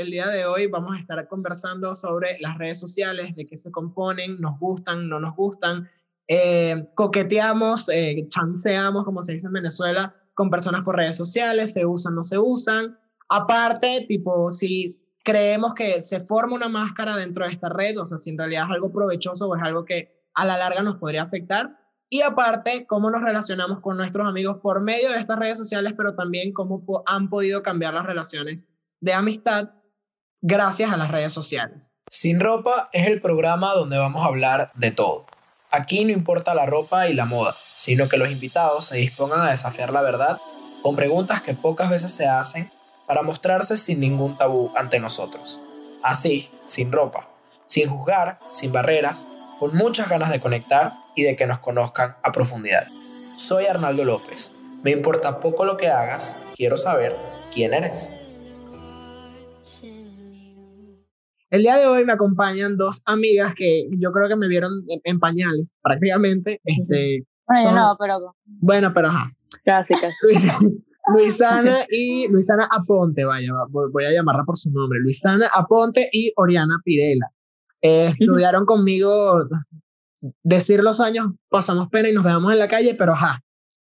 el día de hoy vamos a estar conversando sobre las redes sociales, de qué se componen, nos gustan, no nos gustan, eh, coqueteamos, eh, chanceamos, como se dice en Venezuela, con personas por redes sociales, se usan, no se usan. Aparte, tipo, si creemos que se forma una máscara dentro de esta red, o sea, si en realidad es algo provechoso o es algo que a la larga nos podría afectar. Y aparte, cómo nos relacionamos con nuestros amigos por medio de estas redes sociales, pero también cómo han podido cambiar las relaciones de amistad gracias a las redes sociales. Sin ropa es el programa donde vamos a hablar de todo. Aquí no importa la ropa y la moda, sino que los invitados se dispongan a desafiar la verdad con preguntas que pocas veces se hacen para mostrarse sin ningún tabú ante nosotros. Así, sin ropa, sin juzgar, sin barreras, con muchas ganas de conectar y de que nos conozcan a profundidad. Soy Arnaldo López. Me importa poco lo que hagas, quiero saber quién eres. El día de hoy me acompañan dos amigas que yo creo que me vieron en, pañales, prácticamente. Este, bueno, yo no, pero... Bueno, pero ajá. Casi, casi. Luisana y Luisana Aponte, vaya, voy a llamarla por su nombre. Luisana Aponte y Oriana Pirela. Eh, estudiaron conmigo, decir los años, pasamos pena y nos quedamos en la calle, pero ajá,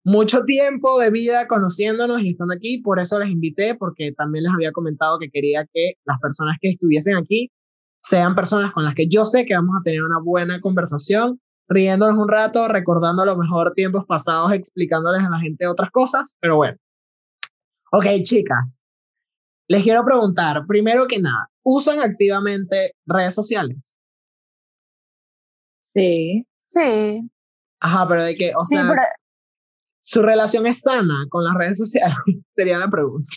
mucho tiempo de vida conociéndonos y estando aquí, por eso les invité, porque también les había comentado que quería que las personas que estuviesen aquí sean personas con las que yo sé que vamos a tener una buena conversación, riéndonos un rato, recordando a lo mejor tiempos pasados, explicándoles a la gente otras cosas, pero bueno. Ok, chicas, les quiero preguntar, primero que nada, ¿usan activamente redes sociales? Sí. Sí. Ajá, pero de que, o sea, ¿Su relación es sana con las redes sociales? Sería la pregunta.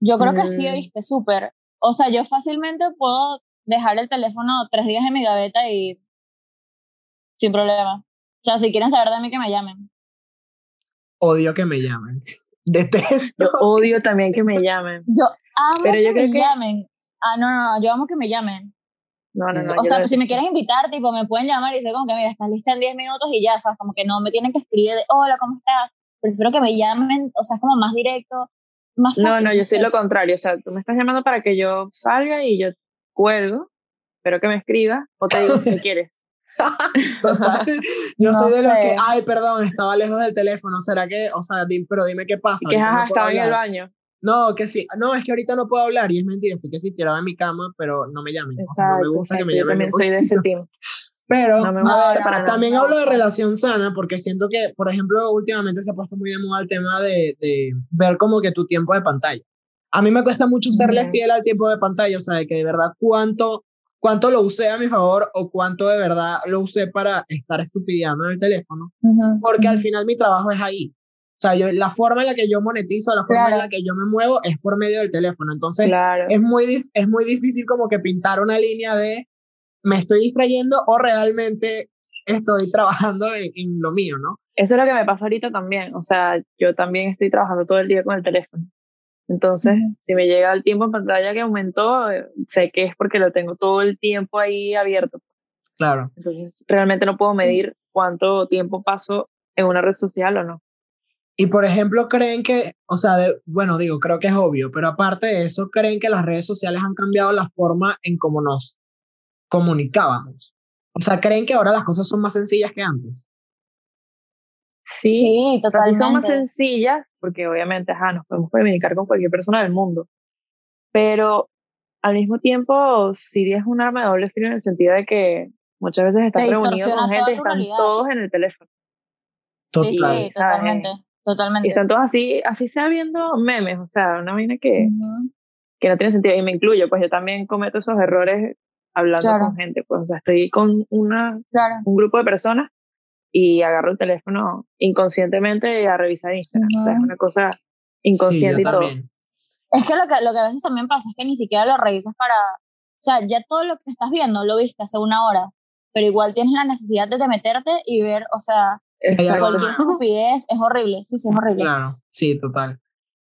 Yo creo que sí, mm. viste, súper. O sea, yo fácilmente puedo dejar el teléfono tres días en mi gaveta y sin problema. O sea, si quieren saber de mí, que me llamen. Odio que me llamen. Detesto. Yo odio también que me llamen. Yo amo que me llamen. Ah, no, no, no, yo amo que me llamen. No, no, no. O sea, si me quieren invitar, tipo, me pueden llamar y decir como que, mira, estás lista en 10 minutos y ya, ¿sabes? Como que no me tienen que escribir de, hola, ¿cómo estás? Prefiero que me llamen, o sea, es como más directo, más fácil. No, no, yo soy lo contrario. O sea, tú me estás llamando para que yo salga y yo cuelgo, pero que me escriba o te digo qué quieres. Total. Yo soy de los que, ay, perdón, estaba lejos del teléfono. ¿Será que, o sea, pero dime qué pasa? Que estaba en el baño. No, que sí, no, es que ahorita no puedo hablar y es mentira, estoy que sí tirado en mi cama, pero no me llamen. no me gusta que me llamen. Yo también soy de ese team. Pero, ver, también hablo de relación sana, porque siento que, por ejemplo, últimamente se ha puesto muy de moda el tema de, de ver como que tu tiempo de pantalla. A mí me cuesta mucho serle fiel al tiempo de pantalla, o sea, de que de verdad cuánto, cuánto lo usé a mi favor o cuánto de verdad lo usé para estar estupideando en el teléfono, porque al final mi trabajo es ahí. O sea, yo, la forma en la que yo monetizo, la forma en la que yo me muevo es por medio del teléfono. Entonces, es, muy, es muy difícil como que pintar una línea de me estoy distrayendo o realmente estoy trabajando en, lo mío, ¿no? Eso es lo que me pasa ahorita también. O sea, yo también estoy trabajando todo el día con el teléfono. Entonces, si me llega el tiempo en pantalla que aumentó, sé que es porque lo tengo todo el tiempo ahí abierto. Claro. Entonces, realmente no puedo medir cuánto tiempo paso en una red social o no. Y por ejemplo, creen que, o sea, bueno, digo, creo que es obvio, pero aparte de eso, creen que las redes sociales han cambiado la forma en cómo nos comunicábamos. O sea, creen que ahora las cosas son más sencillas que antes. Sí, totalmente. son más sencillas, porque obviamente, ajá, nos podemos comunicar con cualquier persona del mundo. Pero al mismo tiempo, sí es un arma de doble filo en el sentido de que muchas veces estás reunido con gente y están todos en el teléfono. Sí, sí, totalmente. Totalmente. Y están todos así, así sea viendo memes, o sea, una vaina que, que no tiene sentido. Y me incluyo, pues yo también cometo esos errores hablando con gente, pues, o sea, estoy con una, un grupo de personas y agarro el teléfono inconscientemente a revisar Instagram. O sea, es una cosa inconsciente y todo. Es que lo, que lo que a veces también pasa es que ni siquiera lo revisas para. O sea, ya todo lo que estás viendo lo viste hace una hora, pero igual tienes la necesidad de meterte y ver, o sea, cualquier estupidez es horrible, sí, sí, es horrible. Claro, sí, total.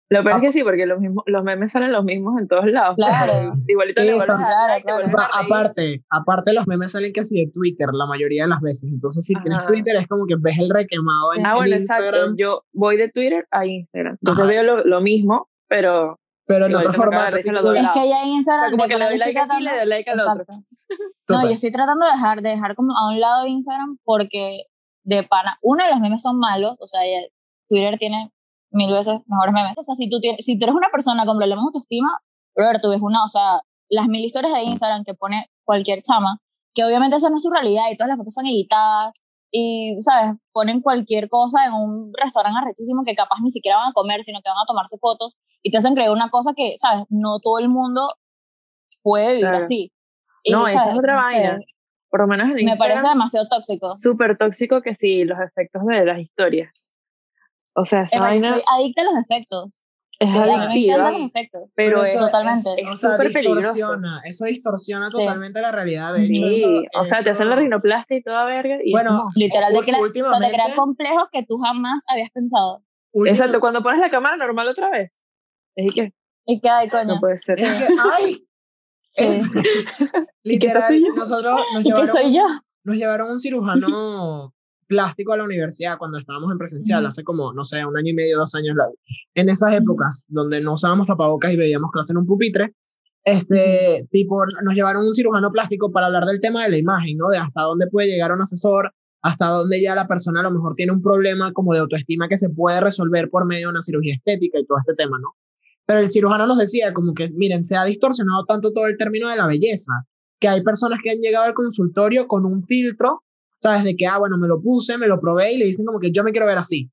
Lo peor es que sí, porque los, mismos, los memes salen los mismos en todos lados. Claro. Igualito sí, claro, claro. Aparte, aparte los memes salen casi de Twitter la mayoría de las veces. Entonces, si tienes Twitter es como que ves el requemado en, ah, bueno, Instagram. Exacto. Yo voy de Twitter a Instagram. Entonces veo lo, lo, mismo, pero Pero en otro formato. es que ya en Instagram. como que le doy like aquí y le doy like al otro. No, yo estoy tratando de dejar, de dejar como a un lado Instagram porque de pana, uno de los memes son malos, o sea, Twitter tiene mil veces mejores memes. O sea, si tú, tienes, si tú eres una persona con problemas de autoestima, brother, tú ves una, o sea, las mil historias de Instagram que pone cualquier chama, que obviamente esa no es su realidad y todas las fotos son editadas y, ¿sabes? Ponen cualquier cosa en un restaurante arrechísimo que capaz ni siquiera van a comer, sino que van a tomarse fotos y te hacen creer una cosa que, ¿sabes? No todo el mundo puede vivir así. no, esa es otra vaina. Por lo menos en Me parece demasiado tóxico. Súper tóxico que sí, los efectos de las historias. O sea, esa vaina... Soy adicta a los efectos. Es sí, adictiva, los efectos. pero eso, totalmente. Es, o sea, distorsiona, eso distorsiona sí. totalmente la realidad. De hecho, sí, eso, o sea, te hacen la rinoplastia y toda verga. Y bueno, no. literal, de que la, o sea, te crea complejos que tú jamás habías pensado. Exacto, cuando pones la cámara normal otra vez. Es que. Y que hay, coño. No puede ser. Es que, ¡ay! Es, literal, nosotros nos llevaron, soy yo? nos llevaron un cirujano plástico a la universidad cuando estábamos en presencial, hace como, no sé, un año y medio, dos años. En esas épocas donde no usábamos tapabocas y veíamos clase en un pupitre, este tipo, nos llevaron un cirujano plástico para hablar del tema de la imagen, ¿no? De hasta dónde puede llegar un asesor, hasta dónde ya la persona a lo mejor tiene un problema como de autoestima que se puede resolver por medio de una cirugía estética y todo este tema, ¿no? Pero el cirujano nos decía como que, miren, se ha distorsionado tanto todo el término de la belleza, que hay personas que han llegado al consultorio con un filtro ¿sabes? De que, ah, bueno, me lo puse, me lo probé y le dicen como que yo me quiero ver así.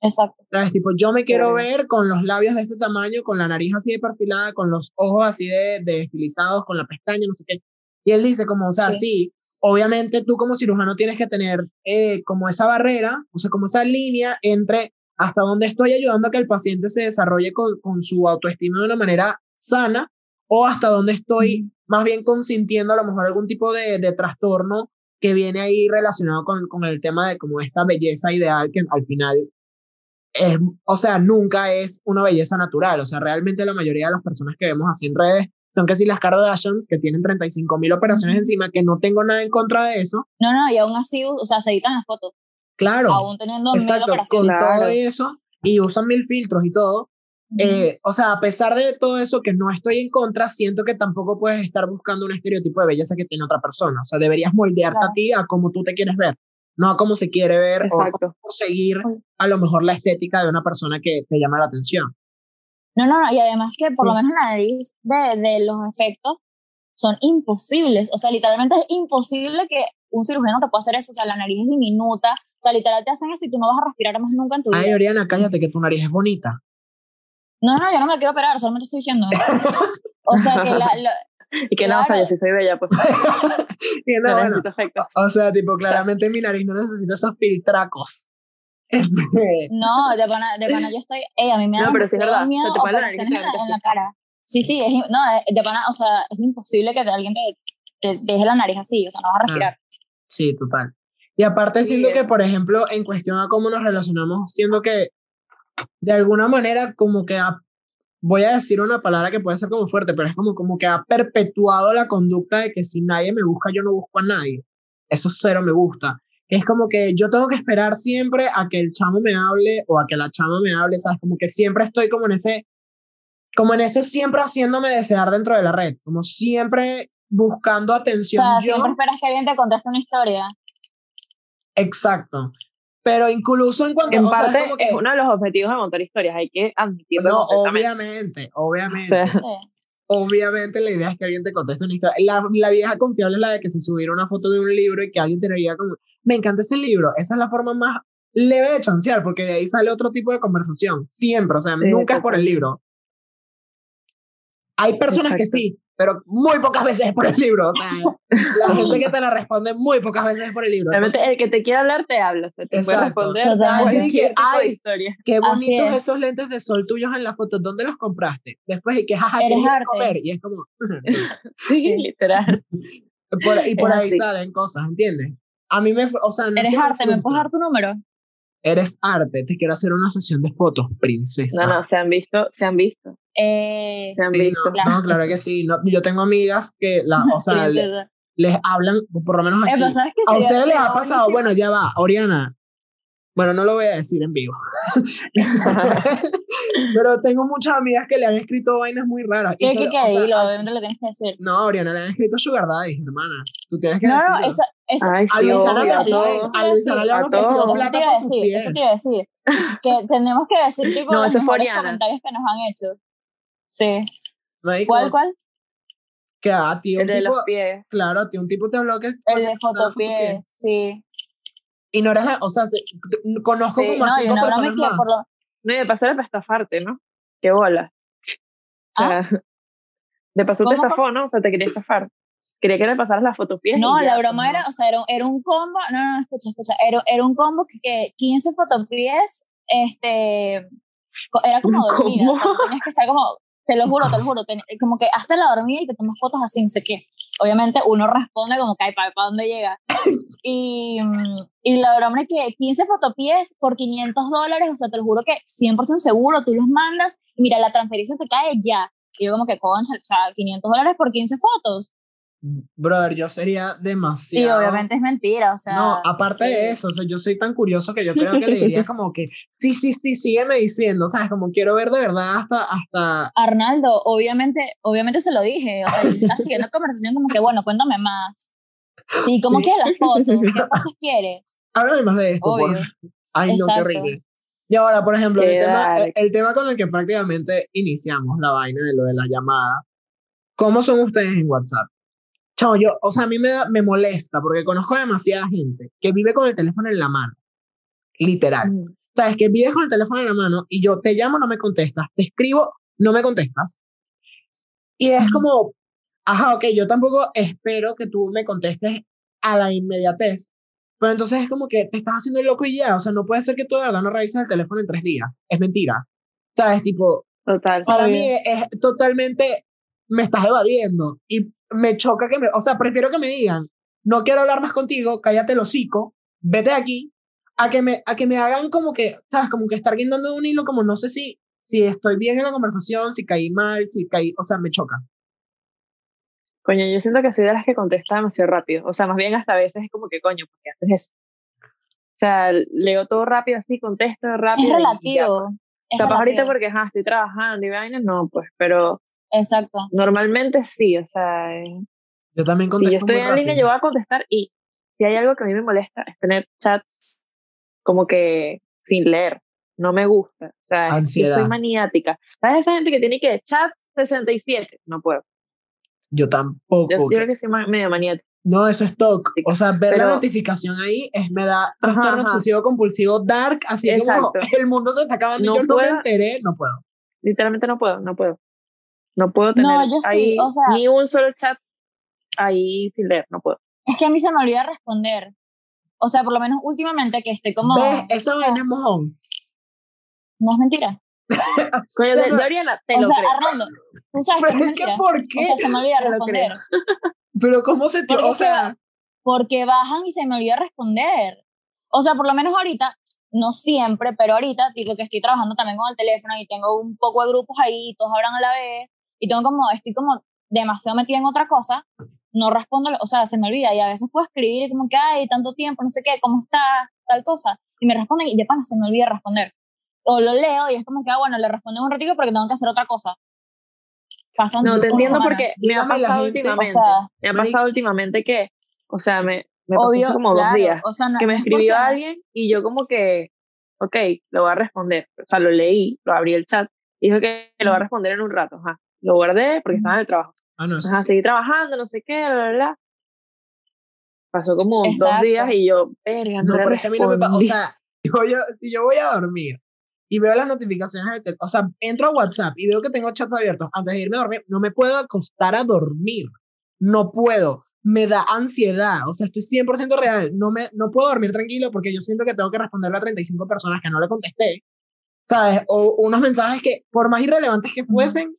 Exacto. ¿Sabes? Tipo, yo me quiero ver con los labios de este tamaño, con la nariz así de perfilada, con los ojos así de, de estilizados, con la pestaña, no sé qué. Y él dice como, o sea, sí, obviamente tú como cirujano tienes que tener eh, como esa barrera, o sea, como esa línea entre hasta dónde estoy ayudando a que el paciente se desarrolle con, con su autoestima de una manera sana o hasta dónde estoy más bien consintiendo a lo mejor algún tipo de, de trastorno que viene ahí relacionado con, con el tema de como esta belleza ideal que al final es, o sea, nunca es una belleza natural, o sea, realmente la mayoría de las personas que vemos así en redes son casi las Kardashians que tienen 35 mil operaciones encima, que no tengo nada en contra de eso. No, no, y aún así, o sea, se editan las fotos. Claro. Aún teniendo exacto, con todo eso, y usan mil filtros y todo, eh, o sea, a pesar de todo eso que no estoy en contra, siento que tampoco puedes estar buscando un estereotipo de belleza que tiene otra persona. O sea, deberías moldearte Claro. a ti a como tú te quieres ver, no a cómo se quiere ver Exacto. o seguir a lo mejor la estética de una persona que te llama la atención. No, no, no, y además que por lo menos la nariz de, de los efectos son imposibles. O sea, literalmente es imposible que un cirujano te pueda hacer eso. O sea, la nariz es diminuta. O sea, literal te hacen eso y tú no vas a respirar más nunca en tu vida. Ay, Oriana, cállate que tu nariz es bonita. No, no, yo no me quiero operar, solamente estoy diciendo. O sea, que la, la- Y que no, o sea, yo sí soy bella, pues. Y no, no bueno, o sea, tipo, claramente mi nariz no necesita esos filtracos. Este, no, de pana, de pana yo estoy, ey, a mí me da No, pero sí es verdad, miedo te pone la nariz operaciones en, la, en la cara. Sí, sí, es, no, de pana, o sea, es imposible que alguien te, te deje la nariz así, o sea, no vas a respirar. Sí, total. Y aparte siento eh. que, por ejemplo, en cuestión a cómo nos relacionamos, siento que de alguna manera como que ha- voy a decir una palabra que puede ser como fuerte, pero es como, como que ha perpetuado la conducta de que si nadie me busca, yo no busco a nadie. Eso cero me gusta. Es como que yo tengo que esperar siempre a que el chamo me hable o a que la chama me hable, ¿sabes? Como que siempre estoy como en ese, como en ese siempre haciéndome desear dentro de la red, como siempre buscando O atención sea, yo. siempre esperas que alguien te conteste una historia. Exacto. Pero incluso en cuanto En o sea, parte, es como que, es uno de los objetivos de montar historias, hay que admitirlo no, obviamente, obviamente, O sea, obviamente la idea es que alguien te conteste una historia. La, la vieja confiable es la de que se subiera una foto de un libro y que alguien te lo diga como, me encanta ese libro. Esa es la forma más leve de chancear, porque de ahí sale otro tipo de conversación. Siempre, o sea, Sí, nunca es por el libro. Hay personas que sí, pero muy pocas veces es por el libro. O sea, la gente que te la responde muy pocas veces es por el libro. Entonces, el que te quiere hablar te habla, o sea, te puede Exacto. responder Total. a Así que, ay, historia. Qué bonitos es. esos lentes de sol tuyos en la foto. ¿Dónde los compraste? Después, y que jaja, Eres ¿quieres ir a arte. comer? Y es como, Sí, Sí. literal. por- y por Es ahí así. salen cosas, ¿entiendes? A mí me, o sea, no Eres arte, ¿me puedes dar tu número? Eres arte, te quiero hacer una sesión de fotos, princesa. No, no, se han visto, se han visto, Eh, se han Sí, visto. no, Claro. no, claro que sí. No, yo tengo amigas que, la, o sea, le- princesa. les hablan, por lo menos aquí. ¿sabes qué A ustedes les ha pasado, buenísimo? bueno, ya va, Oriana, Bueno, no lo voy a decir en vivo. Pero tengo muchas amigas que le han escrito vainas muy raras. ¿Qué, qué, qué? Dilo, obviamente lo tienes que decir. No, Oriana, le han escrito Sugar Daddy, hermana. Tú tienes que no, decirlo. No, eso, eso, Ay, a sí, Luisana le han ofrecido todos. eso te plata iba a por sus decir, pies. eso te iba a decir. Que tenemos que decir tipo No, los es comentarios que nos han hecho. Sí. Marico, ¿Cuál, cuál? Que a ti un El de tipo, los pies. claro, a ti un tipo te habló que... El de fotopié, sí. Y no eres la, o sea, se- conozco Sí, como no, cinco broma personas más. por lo, No, y de paso era para estafarte, ¿no? Qué bola. O sea, de paso te ¿Cómo, estafó, ¿no? O sea, te quería estafar. Quería que le pasaras las fotopies. No, la broma pues, era, no. o sea, era, era un combo, no, no, no, escucha, escucha, era, era un combo que, que 15 fotopies, este, era como ¿Un dormida, o sea, tenías que estar como, te lo juro, te lo juro, ten- como que hasta la dormida y te tomas fotos así, no sé qué. Obviamente uno responde como que, ay, ¿para, dónde llega? Y, y la broma es que 15 fotopies por 500 dólares, o sea, te lo juro que 100% seguro, tú los mandas y mira, la transferencia te cae ya. Y yo como que, concha, o sea, 500 dólares por 15 fotos. Brother, yo sería Y demasiado... obviamente es mentira, o sea. No, aparte sí. de eso, o sea, yo soy tan curioso que yo creo que le diría como que, sí, sí, sí, sígueme diciendo, ¿sabes? Como quiero ver de verdad hasta, hasta, Arnaldo, obviamente, obviamente se lo dije, o sea, estaba siguiendo conversación como que, bueno, cuéntame más. Sí, ¿cómo Sí. quieres las fotos? ¿Qué cosas quieres? háblame más de esto, por Obvio. favor. Ay, no, qué Exacto. horrible. Y ahora, por ejemplo, el tema, el, el tema con el que prácticamente iniciamos la vaina de lo de la llamada, ¿cómo son ustedes en WhatsApp? Chao, yo, o sea, a mí me, da, me molesta porque conozco a demasiada gente que vive con el teléfono en la mano, literal. Mm. sabes que vives con el teléfono en la mano y yo te llamo, no me contestas, te escribo, no me contestas. Y es como, ajá, ok, yo tampoco espero que tú me contestes a la inmediatez, pero entonces es como que te estás haciendo el loco y ya, o sea, no puede ser que tú de verdad no revises el teléfono en tres días, es mentira. ¿Sabes? Tipo, Total. para mí es, es totalmente, me estás evadiendo y me choca que me, o sea, prefiero que me digan, no quiero hablar más contigo, cállate el hocico, vete de aquí, a que me, a que me hagan como que, ¿sabes? Como que estar guindando un hilo, como no sé si, si estoy bien en la conversación, si caí mal, si caí, o sea, me choca. Coño, yo siento que soy de las que contesta demasiado rápido. O sea, más bien hasta a veces es como que, coño, ¿por qué haces eso? O sea, leo todo rápido así, contesto rápido. Es ya, relativo. pues. es Capaz ahorita porque ajá, estoy trabajando y vainas, no, pues, pero Exacto. normalmente sí, o sea, eh, Yo también si contesto yo estoy muy en línea, yo voy a contestar y si hay algo que a mí me molesta es tener chats como que sin leer. No me gusta. O sea, yo Ansiedad. soy maniática. ¿Sabes esa gente que tiene que chats 67? No puedo. Yo tampoco. Yo, yo creo que soy medio maniática. No, eso es TOC. O sea, ver la notificación ahí es, me da trastorno ajá. obsesivo compulsivo dark, así como el mundo se está acabando No y yo no me enteré, no puedo. Literalmente no puedo, no puedo. No puedo tener No, yo sí, ahí o sea- ni un solo chat ahí sin leer, no puedo. Es que a mí se me olvida responder. O sea, por lo menos últimamente que estoy como. ¿Ves? Esa o sea, es mojón. No es mentira. Coño, O de, no- de Oriana, te o lo sea, creo. Arnaldo, tú sabes que Pero no es es que, mentira. ¿por O qué? sea, se me olvida responder. Pero ¿cómo se te... Porque O que- sea, porque bajan y se me olvida responder. O sea, por lo menos ahorita, no siempre, pero ahorita, tipo que estoy trabajando también con el teléfono y tengo un poco de grupos ahí, y todos hablan a la vez, y tengo como, estoy como demasiado metida en otra cosa, no respondo, o sea, se me olvida, y a veces puedo escribir como que, ay, tanto tiempo, no sé qué, ¿cómo está? Tal cosa, y me responden y de pana se me olvida responder. O lo leo y es como que, ah, bueno, le respondo un ratito porque tengo que hacer otra cosa. Pasan No, te entiendo semana. porque me ha pasado gente- O últimamente. sea, me ha pasado últimamente que, o sea, me, me pasó obvio, como claro, dos días. o sea, no- que me escribió porque- alguien y yo como que, ok, lo voy a responder. O sea, lo leí, lo abrí el chat y dijo que lo va a responder en un rato. Ajá. Lo guardé porque estaba en el trabajo. ah, no, Ajá, seguí trabajando, no sé qué, bla, bla, bla. Pasó como dos Exacto. días y yo, verga, no, No, pero es que a mí no me pasa. O sea, yo, yo, si yo voy a dormir y veo las notificaciones del teléfono, o sea, entro a WhatsApp y veo que tengo chats abiertos antes de irme a dormir, no me puedo acostar a dormir. No puedo. Me da ansiedad. O sea, estoy 100% real. No, me, no puedo dormir tranquilo porque yo siento que tengo que responderle a 35 personas que no le contesté. ¿Sabes? O unos mensajes que, por más irrelevantes que fuesen,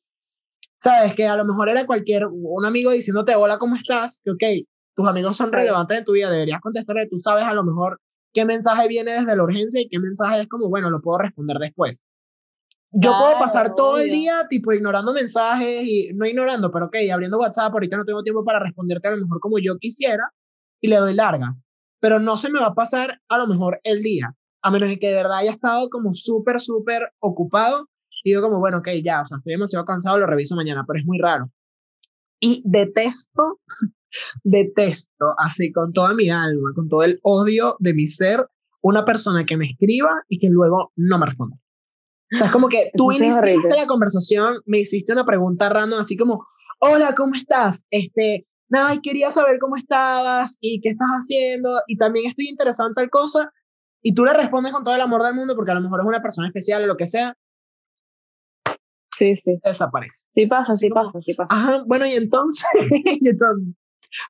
¿sabes? Que a lo mejor era cualquier, un amigo diciéndote, hola, ¿cómo estás? Que, ok, tus amigos son relevantes en tu vida, deberías contestarle, tú sabes a lo mejor qué mensaje viene desde la urgencia y qué mensaje es como, bueno, lo puedo responder después. Yo puedo pasar todo el día, tipo, ignorando mensajes y no ignorando, pero ok, abriendo WhatsApp, ahorita no tengo tiempo para responderte a lo mejor como yo quisiera y le doy largas, pero no se me va a pasar a lo mejor el día. a menos que de verdad haya estado como súper, súper ocupado, digo como, bueno, ok, ya, o sea, estoy demasiado cansado, lo reviso mañana, pero es muy raro. Y detesto, detesto, así con toda mi alma, con todo el odio de mi ser, una persona que me escriba y que luego no me responda. O sea, es como que tú iniciaste la conversación, me hiciste una pregunta random, así como, hola, ¿cómo estás? Este, nada, quería saber cómo estabas y qué estás haciendo y también estoy interesado en tal cosa y tú le respondes con todo el amor del mundo porque a lo mejor es una persona especial o lo que sea. Sí, sí. Desaparece. Sí pasa, sí pasa, sí pasa. Ajá, bueno, y entonces,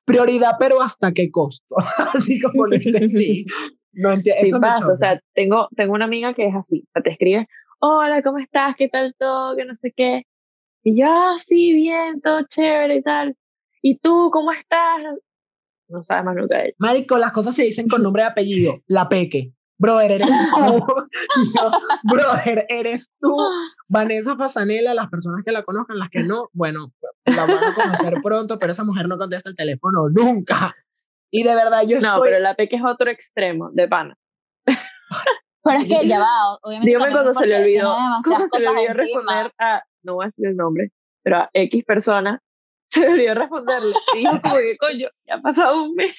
prioridad, pero ¿hasta qué costo? así como lo entendí. No entiendo. Sí pasa, o sea, tengo, tengo una amiga que es así, o sea, te escribe, hola, ¿cómo estás? ¿Qué tal todo? Que no sé qué. Y yo, ah, sí, bien, todo chévere y tal. ¿Y tú cómo estás? No sabes más nunca de ella. Marico, las cosas se dicen con nombre y apellido. La Peque. Brother, eres tú. brother, eres tú. Vanessa Fasanela, las personas que la conozcan, las que no, bueno, la van a conocer pronto, pero esa mujer no contesta el teléfono nunca. Y de verdad yo estoy... No, pero la Peque es otro extremo de pana. Pero es que ya va, obviamente. Dígame cuando se le olvidó. Cuando se le olvidó responder a, no voy a decir el nombre, pero a X persona, se le olvidó responderle. Y dijo como que, coño, ya ha pasado un mes.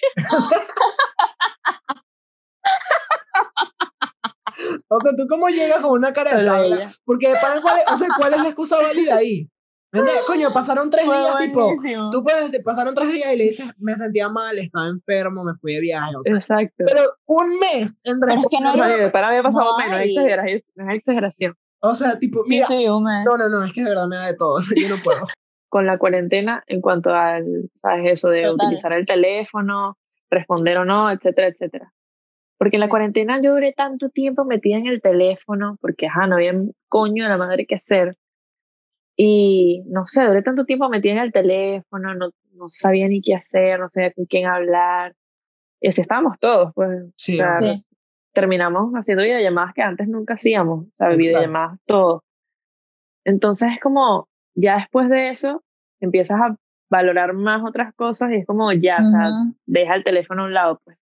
O sea, ¿tú cómo llegas con una cara de tabla? Porque para cuál, o sea, ¿cuál es la excusa válida ahí? Coño, pasaron tres días, tipo, tú puedes decir, pasaron tres días y le dices, me sentía mal, estaba enfermo, me fui de viaje. Exacto. Pero un mes, en realidad. Es que no hay, para mí ha pasado no menos, es exageración. O sea, tipo, sí, mira, sí, un mes. no, no, no, es que de verdad me da de todo, yo no puedo. Con la cuarentena, en cuanto al, ¿sabes? Eso de utilizar el teléfono, responder o no, etcétera, etcétera. Porque en la cuarentena yo duré tanto tiempo metida en el teléfono, porque, ajá, no había coño de la madre que hacer y no sé, duré tanto tiempo metida en el teléfono, no, no sabía ni qué hacer, no sabía con quién hablar. Y así estábamos todos, pues. Sí, Terminamos haciendo videollamadas que antes nunca hacíamos, o sea, videollamadas todos. Entonces es como, ya después de eso, empiezas a valorar más otras cosas y es como, ya, o sea, deja el teléfono a un lado, pues.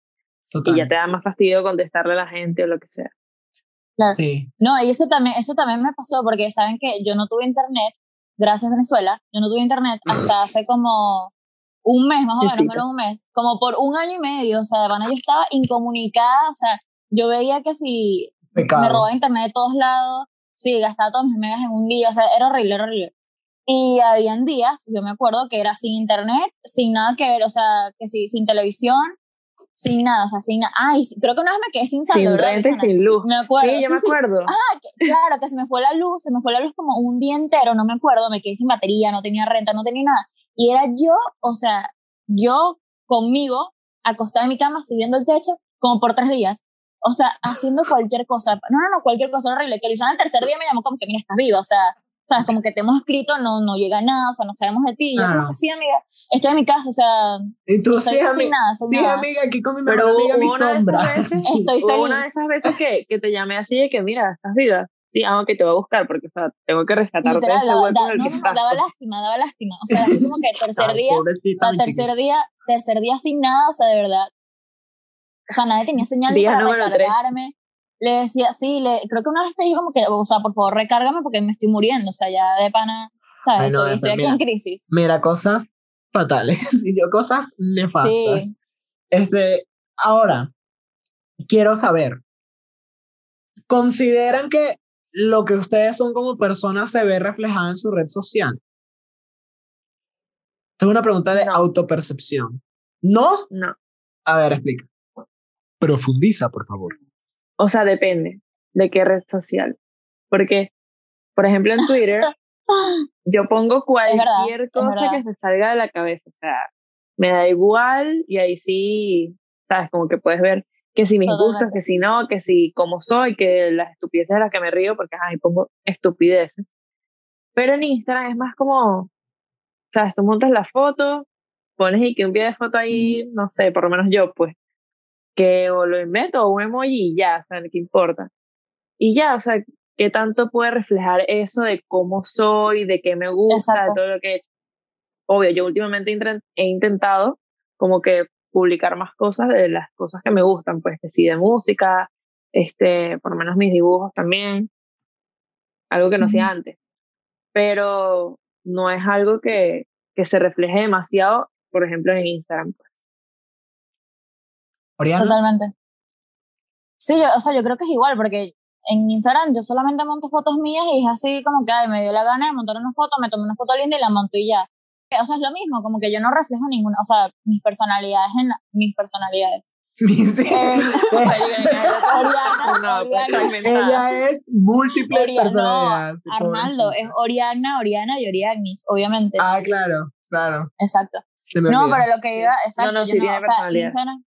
Y ya te da más fastidio contestarle a la gente o lo que sea. Claro. Sí. No, y eso también, eso también me pasó porque saben que yo no tuve internet gracias Venezuela, yo no tuve internet hasta hace como un mes, más o menos, menos un mes, como por un año y medio, o sea, de yo estaba incomunicada, o sea, yo veía que si me robaba internet de todos lados, sí, gastaba todos mis megas en un día, o sea, era horrible, era horrible. Y habían días, yo me acuerdo que era sin internet, sin nada que ver, o sea, que sí, sin televisión, sin nada, o sea, sin nada. Ay, creo que una vez me quedé sin saldo. Sin renta y sin luz. Me acuerdo. Sí, yo me acuerdo. Ah, claro, que se me fue la luz, se me fue la luz como un día entero, no me acuerdo, me quedé sin batería, no tenía renta, no tenía nada. Y era yo, o sea, yo conmigo, acostada en mi cama, siguiendo el techo, como por tres días. O sea, haciendo cualquier cosa. No, no, no, cualquier cosa horrible. Que Luisana el tercer día me llamó como que, mira, estás viva, o sea, ¿sabes? Como que te hemos escrito, no, no llega nada, o sea, no sabemos de ti. Yo como sí, amiga, estoy en mi casa, o sea, y tú, sí, amiga, nada, sí, nada. amiga, aquí con mi mejor amiga, mi sombra. estoy feliz. una de esas veces que, que te llamé así de que, mira, estás viva. Sí, aunque que te voy a buscar porque, o sea, tengo que rescatarte Literal, ese hueco da, no, daba lástima, daba lástima. O sea, así como que tercer día, o sea, tercer día, tercer día sin nada, o sea, de verdad. O sea, nadie tenía señal Día para recargarme le decía, sí, le, creo que una vez te dije como que, o sea, por favor, recárgame porque me estoy muriendo, o sea, ya de pana, ¿sabes? estoy, aquí en crisis. Mira, cosas fatales, y yo cosas nefastas. Este, ahora, quiero saber, ¿consideran que lo que ustedes son como personas se ve reflejado en su red social? Es una pregunta de autopercepción. ¿No? No. A ver, explica. Profundiza, por favor. O sea, depende de qué red social. Porque, por ejemplo, en Twitter, yo pongo cualquier cosa que se salga de la cabeza. O sea, me da igual y ahí sí, sabes, como que puedes ver que si mis gustos, que si no, que si como soy, que las estupideces de las que me río, porque ahí pongo estupideces. Pero en Instagram es más como, sabes, tú montas la foto, pones y que un pie de foto ahí, no sé, por lo menos yo, pues, que o lo invento o un emoji y ya, o sea, ¿qué importa? Y ya, o sea, ¿qué tanto puede reflejar eso de cómo soy, de qué me gusta, de todo lo que he hecho? Obvio, yo últimamente he intentado como que publicar más cosas de las cosas que me gustan, pues que sí, de música, este, por lo menos mis dibujos también, algo que no hacía antes, pero no es algo que, que se refleje demasiado, por ejemplo, en Instagram. Pues. Totalmente. Sí, o sea, yo creo que es igual, porque en Instagram yo solamente monto fotos mías y es así como que ay, me dio la gana de montar una foto, me tomé una foto linda y la monto y ya. O sea, es lo mismo, como que yo no reflejo ninguna, o sea, mis personalidades en mis personalidades. ella es múltiples personalidades. Arnaldo es Oriana, Oriana y Oriagnis, obviamente. Ah, claro, claro. Exacto. No, pero lo que iba, exacto, no, no, yo no, o sea, Instagram,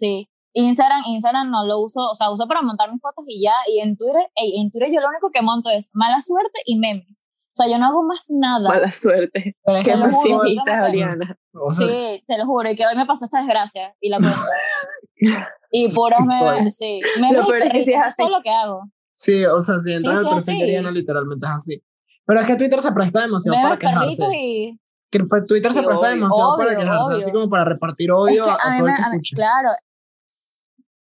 sí, Instagram, Instagram no lo uso, o sea, uso para montar mis fotos y ya, y en Twitter, en Twitter yo lo único que monto es mala suerte y memes. O sea, yo no hago más nada. Mala suerte. Pero es que lo juro, Sí, te lo juro, y que hoy me pasó esta desgracia y la cuento. y puras memes, sí. Memes y perritos, es, todo lo que hago. Sí, o sea, si entras sí, sí, al perfil literalmente es así. Pero es que Twitter se presta demasiado memes, para quejarse. Y... Que pues, Twitter se presta demasiado para quejarse, así como para repartir odio a, a, todo el que escucha. Claro,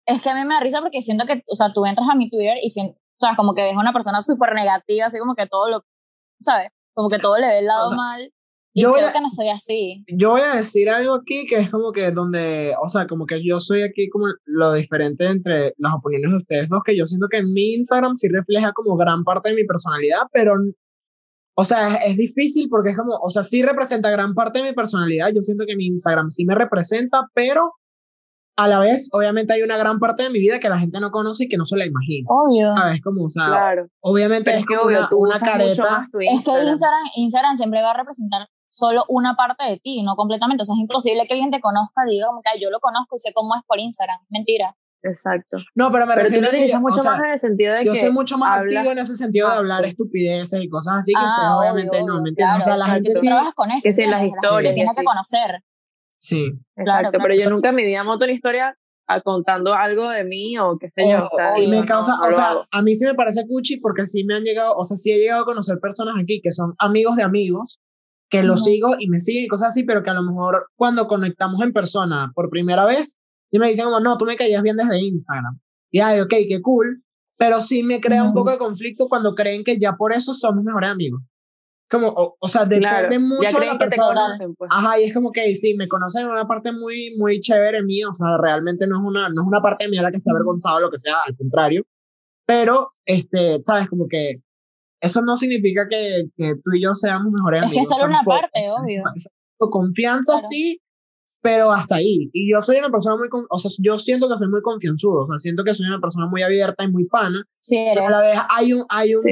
es que a mí me da risa porque siento que, o sea, tú entras a mi Twitter y siento, o sea, como que ves a una persona súper negativa, así como que todo lo, ¿sabes? Como que todo le ve el lado mal. Y yo creo que no soy así. Yo voy a decir algo aquí que es como que donde, o sea, como que yo soy aquí como lo diferente entre las opiniones de ustedes dos, que yo siento que mi Instagram sí refleja como gran parte de mi personalidad, pero, o sea, es, es difícil porque es como, o sea, sí representa gran parte de mi personalidad, yo siento que mi Instagram sí me representa, pero a la vez, obviamente hay una gran parte de mi vida que la gente no conoce y que no se la imagina. Obvio. ¿Sabes? Como, o sea, claro. obviamente es, como una, una careta. Es que Instagram, Instagram siempre va a representar solo una parte de ti, no completamente. O sea, es imposible que alguien te conozca y diga como que yo lo conozco y sé cómo es por Instagram. Mentira. Exacto. No, pero me refiero a que mucho más en el sentido de yo que soy mucho más activo en ese sentido de hablar estupideces y cosas así que ah, obviamente no, ¿me entiendes? o sea, la gente sí trabajas con eso, que las historias, tiene que conocer. Sí. Exacto, pero yo nunca en mi vida monto una historia a contando algo de mí o qué sé yo. y me causa, o sea, a mí sí me parece cuchi porque sí me han llegado, o sea, sí he llegado a conocer personas aquí que son amigos de amigos, que los sigo y me siguen y cosas así, pero que a lo mejor cuando conectamos en persona por primera vez, y me dicen como, no, tú me caías bien desde Instagram. Y ay, ok, qué cool, pero sí me crea un poco de conflicto cuando creen que ya por eso somos mejores amigos como, o, sea, depende mucho de la persona. Pues. Ajá, y es como que sí, me conocen en una parte muy, muy chévere mía, o sea, realmente no es una, no es una parte mía la que está avergonzada o lo que sea, al contrario. Pero, este, sabes, como que eso no significa que, que tú y yo seamos mejores amigos. Es que solo una parte, obvio. Confianza sí, pero hasta ahí. Y yo soy una persona muy, o sea, yo siento que soy muy confianzudo, o sea, siento que soy una persona muy abierta y muy pana. Sí, eres. Pero a la vez hay un, hay un,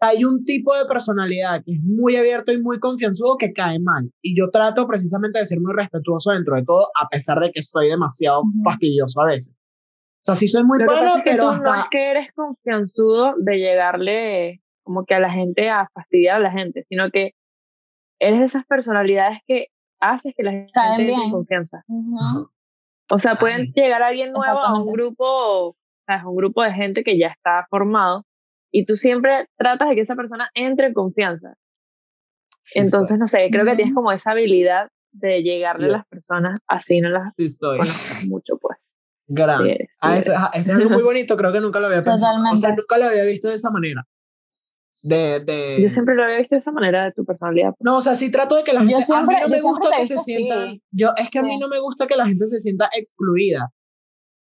hay un tipo de personalidad que es muy abierto y muy confianzudo que cae mal. Y yo trato precisamente de ser muy respetuoso dentro de todo, a pesar de que soy demasiado fastidioso a veces. O sea, sí soy muy bueno, es que pero. no es que eres confianzudo de llegarle como que a la gente a fastidiar a la gente, sino que eres de esas personalidades que haces que la gente tenga confianza. O sea, pueden llegar alguien nuevo a un grupo, o sea, un grupo de gente que ya está formado y tú siempre tratas de que esa persona entre en confianza. Entonces, no sé, creo que tienes como esa habilidad de llegarle a las personas así no las conoces mucho, pues. Gracias. Ah, esto, es algo muy bonito, creo que nunca lo había pensado. O sea, nunca lo había visto de esa manera. De, de... Yo siempre lo había visto de esa manera de tu personalidad. No, o sea, sí trato de que la gente. Yo siempre, a mí no me gusta que se sienta. Yo, es que a mí no me gusta que la gente se sienta excluida.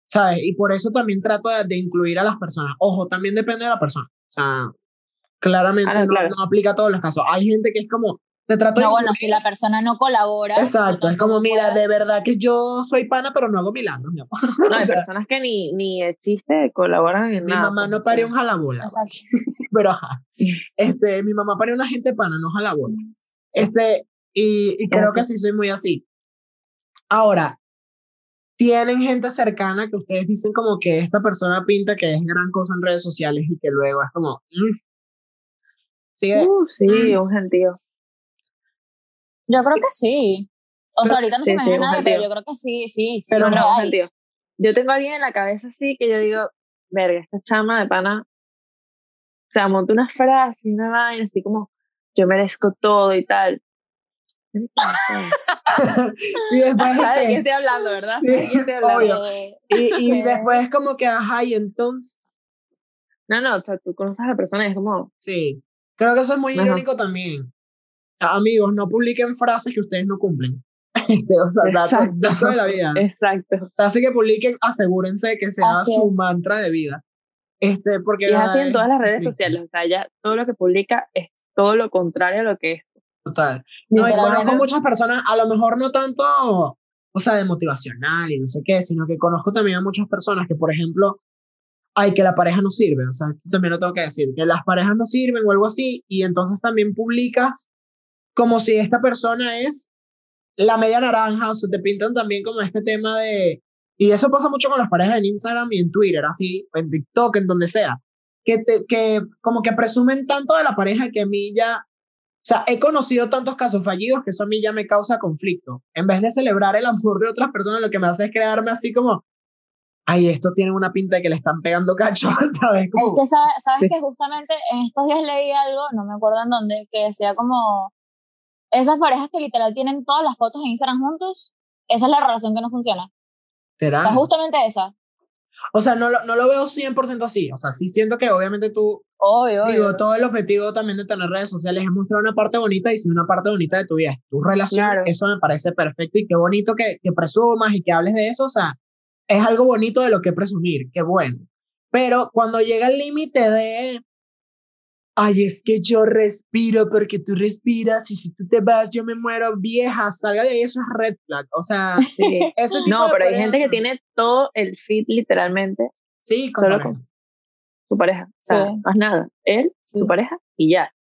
¿Sabes? Y por eso también trato de, de, incluir a las personas. Ojo, también depende de la persona. O sea, claramente no, no, aplica a todos los casos. Hay gente que es como, te trato No, bueno, si la persona no colabora. Exacto, es como, mira, de verdad que yo soy pana, pero no hago milagros. No, no hay personas que ni, ni el chiste colaboran en mi nada. Mi mamá no parió un jalabola. Exacto. pero ajá. Este, mi mamá parió una gente pana, no jalabola. Este, y, y creo que sí soy muy así. Ahora, tienen gente cercana que ustedes dicen como que esta persona pinta que es gran cosa en redes sociales y que luego es como... Mm". ¿Sí? Uh, sí, mm. un gentío. Yo creo que sí. O sea, ahorita no se me viene nada, pero yo creo que sí, sí. sí pero no, gentío. Yo tengo a alguien en la cabeza así que yo digo, verga, esta chama de pana, o sea, monta una frase, una vaina, así como, yo merezco todo y tal. y después ¿Sabes de qué estoy hablando, verdad? Estoy hablando. Y, y después como que, ajá, y entonces, No, no, o sea, tú conoces a la persona y es como... Sí, creo que eso es muy irónico también. Amigos, no publiquen frases que ustedes no cumplen. Este, o sea, datos, de la vida. Exacto. Así que publiquen, asegúrense que sea su mantra de vida. Este, porque y es así en todas las redes sociales, o sea, ya todo lo que publica es todo lo contrario a lo que es. Total. No, y conozco muchas personas, a lo mejor no tanto, o sea, de motivacional y no sé qué, sino que conozco también a muchas personas que, por ejemplo, ay, que la pareja no sirve, o sea, esto también lo tengo que decir, que las parejas no sirven o algo así, y entonces también publicas como si esta persona es la media naranja, o sea, te pintan también como este tema de, y eso pasa mucho con las parejas en Instagram y en Twitter, así, en TikTok, en donde sea, que, te, que como que presumen tanto de la pareja que a mí ya, sea, he conocido tantos casos fallidos que eso a mí ya me causa conflicto. En vez de celebrar el amor de otras personas, lo que me hace es quedarme así como, ay, esto tiene una pinta de que le están pegando cacho, ¿sabes? Como, es que, ¿sabes, que justamente en estos días leí algo, no me acuerdo en dónde, que decía como, esas parejas que literal tienen todas las fotos en Instagram juntos, esa es la relación que no funciona. ¿Será? justamente esa. O sea, no lo, no lo veo 100% así. O sea, sí siento que obviamente tú... Obvio, Digo, todo el objetivo también de tener redes sociales es mostrar una parte bonita y si una parte bonita de tu vida es tu relación, eso me parece perfecto y qué bonito que, que presumas y que hables de eso. O sea, es algo bonito de lo que presumir, qué bueno. Pero cuando llega el límite de, ay, es que yo respiro porque tú respiras y si tú te vas yo me muero vieja, salga de ahí, eso es red flag. O sea, ese tipo No, pero hay gente que tiene todo el fit literalmente. Sí, solo con su pareja. O sea, más nada. Él, su pareja y ya.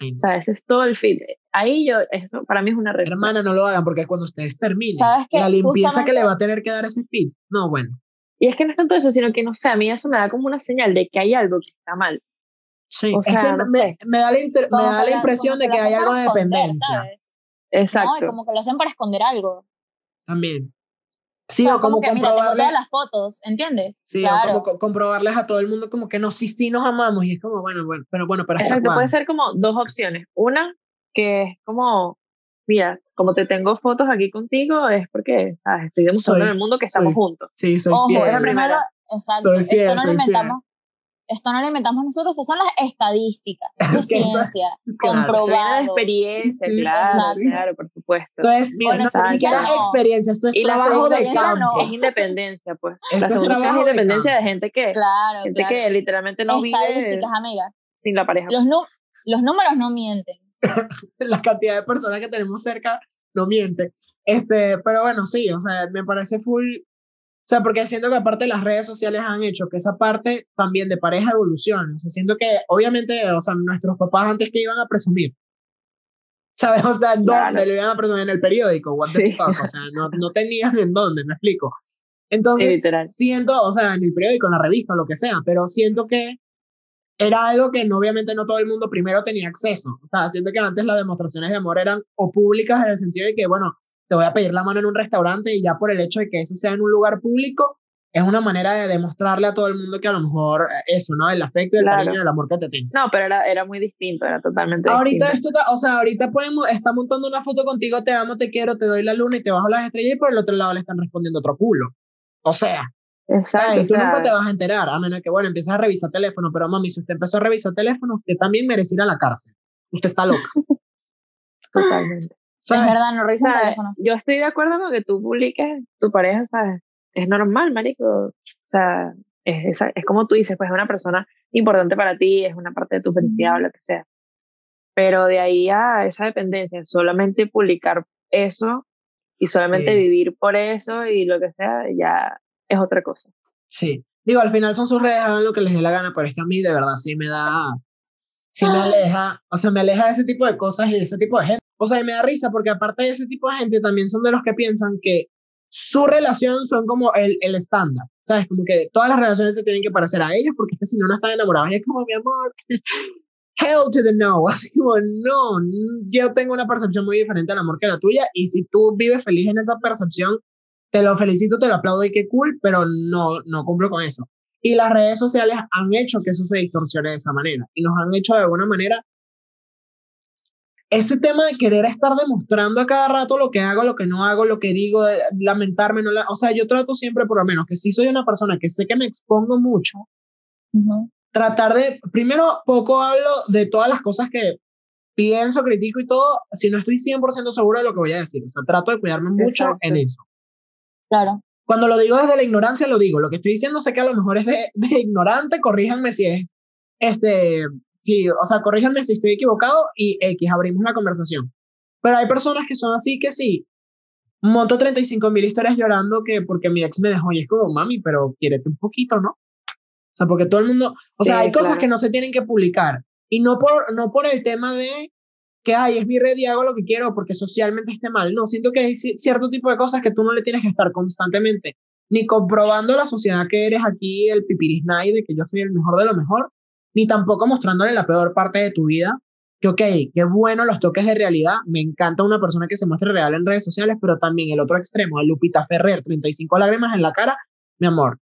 O sea, ese es todo el fit. Ahí yo, eso para mí es una red. Hermana, no lo hagan porque cuando ustedes terminen, la limpieza que le va a tener que dar ese fit, no, bueno. Y es que no es tanto eso, sino que no sé, a mí eso me da como una señal de que hay algo que está mal. Sí, o sea, me, me, da la, me da la impresión de que hay algo de dependencia. Exacto. No, y como que lo hacen para esconder algo. También. Sí, o, como, que comprobarle... todas las fotos, ¿entiendes? Sí, claro. o como comprobarles a todo el mundo como que no, sí, sí nos amamos y es como, bueno, bueno, pero bueno, pero Exacto, puede ser como dos opciones. Una, que es como, mira, como te tengo fotos aquí contigo, es porque, ¿sabes? Estoy demostrando en el mundo que estamos juntos. Sí, soy Ojo, fiel. primero, exacto, esto no lo inventamos esto no lo inventamos nosotros, estas son las estadísticas, es ciencia, comprobada. experiencia, claro, claro, por supuesto. Entonces, mira, no, ni siquiera experiencia, esto es trabajo de campo. Es independencia, pues. Esto es trabajo es independencia de, gente que, claro, gente que literalmente no Estadísticas, amiga. Sin la pareja. Los, los números no mienten. la cantidad de personas que tenemos cerca no miente. Este, pero bueno, sí, o sea, me parece full o sea, porque siento que aparte las redes sociales han hecho que esa parte también de pareja evolucione. O sea, siento que obviamente, o sea, nuestros papás antes que iban a presumir, ¿sabes? O sea, ¿en dónde le iban a presumir? En el periódico, what the fuck? O sea, no, no tenían en dónde, me explico. Entonces, siento, o sea, en el periódico, en la revista, lo que sea, pero siento que era algo que no, obviamente no todo el mundo primero tenía acceso. O sea, siento que antes las demostraciones de amor eran o públicas en el sentido de que, bueno, te voy a pedir la mano en un restaurante y ya por el hecho de que eso sea en un lugar público, es una manera de demostrarle a todo el mundo que a lo mejor eh, eso, ¿no? El afecto y el cariño, el amor que te tiene. No, pero era, era muy distinto, era totalmente ahorita distinto. Esto, o sea, ahorita podemos, está montando una foto contigo, te amo, te quiero, te doy la luna y te bajo las estrellas y por el otro lado le están respondiendo otro culo. O sea, Exacto, tú nunca te vas a enterar, a menos que, bueno, empiezas a revisar teléfono, pero mami, si usted empezó a revisar teléfono, usted también merece ir a la cárcel. Usted está loca. Totalmente. Es verdad, no revisan teléfonos. Yo estoy de acuerdo con que tú publiques tu pareja, ¿sabes? Es normal, marico. O sea, es, es, como tú dices, pues es una persona importante para ti, es una parte de tu felicidad o lo que sea. Pero de ahí a esa dependencia, solamente publicar eso y solamente vivir por eso y lo que sea, ya es otra cosa. Sí. Digo, al final son sus redes, hagan lo que les dé la gana, pero es que a mí de verdad sí me da, sí me aleja, o sea, me aleja de ese tipo de cosas y de ese tipo de gente. O sea, y me da risa porque aparte de ese tipo de gente también son de los que piensan que su relación son como el, el estándar, ¿sabes? Como que todas las relaciones se tienen que parecer a ellos porque es que si no, no están enamorados. Y es como, mi amor, hell to the no. Así como, no, yo tengo una percepción muy diferente del amor que la tuya y si tú vives feliz en esa percepción, te lo felicito, te lo aplaudo y qué cool, pero no, no cumplo con eso. Y las redes sociales han hecho que eso se distorsione de esa manera y nos han hecho de alguna manera ese tema de querer estar demostrando a cada rato lo que hago, lo que no hago, lo que digo, lamentarme, no o sea, yo trato siempre por lo menos que si soy una persona que sé que me expongo mucho, tratar de, primero, poco hablo de todas las cosas que pienso, critico y todo, si no estoy 100% seguro de lo que voy a decir. O sea, trato de cuidarme mucho en eso. Claro. Cuando lo digo desde la ignorancia, lo digo. Lo que estoy diciendo sé que a lo mejor es de, de ignorante, corríjanme si es, este, sí, o sea, corríjanme si estoy equivocado y X, abrimos la conversación. Pero hay personas que son así que sí, monto 35 mil historias llorando que porque mi ex me dejó y es como, mami, pero quiérete un poquito, ¿no? O sea, porque todo el mundo, o sea, hay cosas que no se tienen que publicar. Y no por, no por el tema de que, ay, es mi red y hago lo que quiero porque socialmente esté mal. No, siento que hay cierto tipo de cosas que tú no le tienes que estar constantemente ni comprobando la sociedad que eres aquí, el pipirisnay de que yo soy el mejor de lo mejor, ni tampoco mostrándole la peor parte de tu vida, que ok, qué bueno los toques de realidad, me encanta una persona que se muestre real en redes sociales, pero también el otro extremo, de Lupita Ferrer, 35 lágrimas en la cara, mi amor,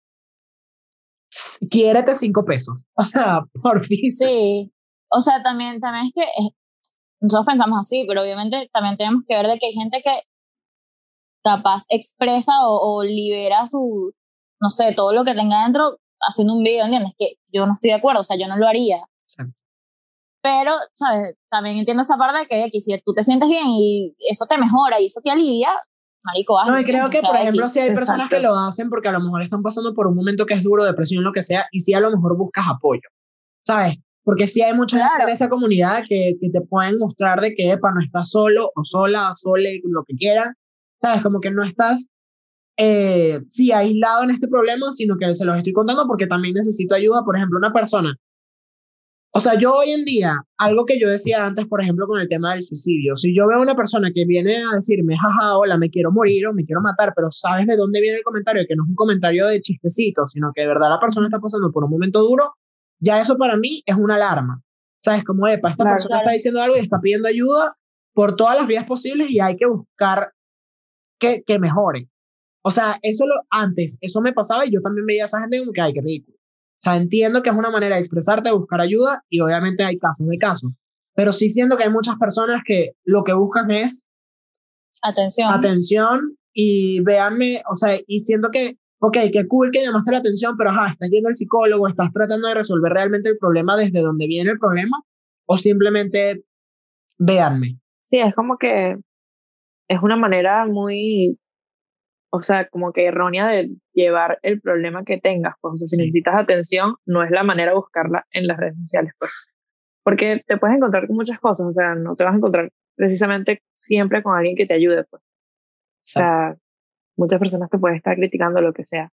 quiérete cinco pesos, o sea, por fin. Sí, o sea, también, también es que nosotros pensamos así, pero obviamente también tenemos que ver de que hay gente que capaz expresa o, libera su, no sé, todo lo que tenga dentro haciendo un video, ¿entiendes? Que yo no estoy de acuerdo, o sea, yo no lo haría. Pero, ¿sabes? También entiendo esa parte de que, si tú te sientes bien y eso te mejora y eso te alivia, marico, No, y creo que, por ejemplo, si hay personas que lo hacen porque a lo mejor están pasando por un momento que es duro, depresión, lo que sea, y si a lo mejor buscas apoyo, ¿sabes? Porque sí hay mucha gente en esa comunidad que, que, te pueden mostrar de que, epa, no estás solo o sola, o sole, lo que quieran, ¿sabes? Como que no estás, eh, sí, aislado en este problema, sino que se los estoy contando porque también necesito ayuda. Por ejemplo, una persona o sea, yo hoy en día, algo que yo decía antes, por ejemplo, con el tema del suicidio, si yo veo a una persona que viene a decirme, jaja, hola, me quiero morir o me quiero matar, pero sabes de dónde viene el comentario, que no es un comentario de chistecito, sino que de verdad la persona está pasando por un momento duro, ya eso para mí es una alarma. ¿Sabes? Como, epa, esta persona está diciendo algo y está pidiendo ayuda por todas las vías posibles y hay que buscar que, que mejore. O sea, eso lo, antes, eso me pasaba y yo también veía a esa gente como que, ay, qué ridículo. O sea, entiendo que es una manera de expresarte, de buscar ayuda y obviamente hay casos de casos. Pero sí siento que hay muchas personas que lo que buscan es atención. Atención y véanme, o sea, y siento que, ok, qué cool que llamaste la atención, pero ajá, estás yendo al psicólogo, estás tratando de resolver realmente el problema desde donde viene el problema o simplemente véanme. Sí, es como que es una manera muy o sea, como que errónea de llevar el problema que tengas. Pues, o sea, si necesitas atención, no es la manera de buscarla en las redes sociales, pues. Porque te puedes encontrar con muchas cosas, o sea, no te vas a encontrar precisamente siempre con alguien que te ayude, pues. O sea, muchas personas te pueden estar criticando lo que sea.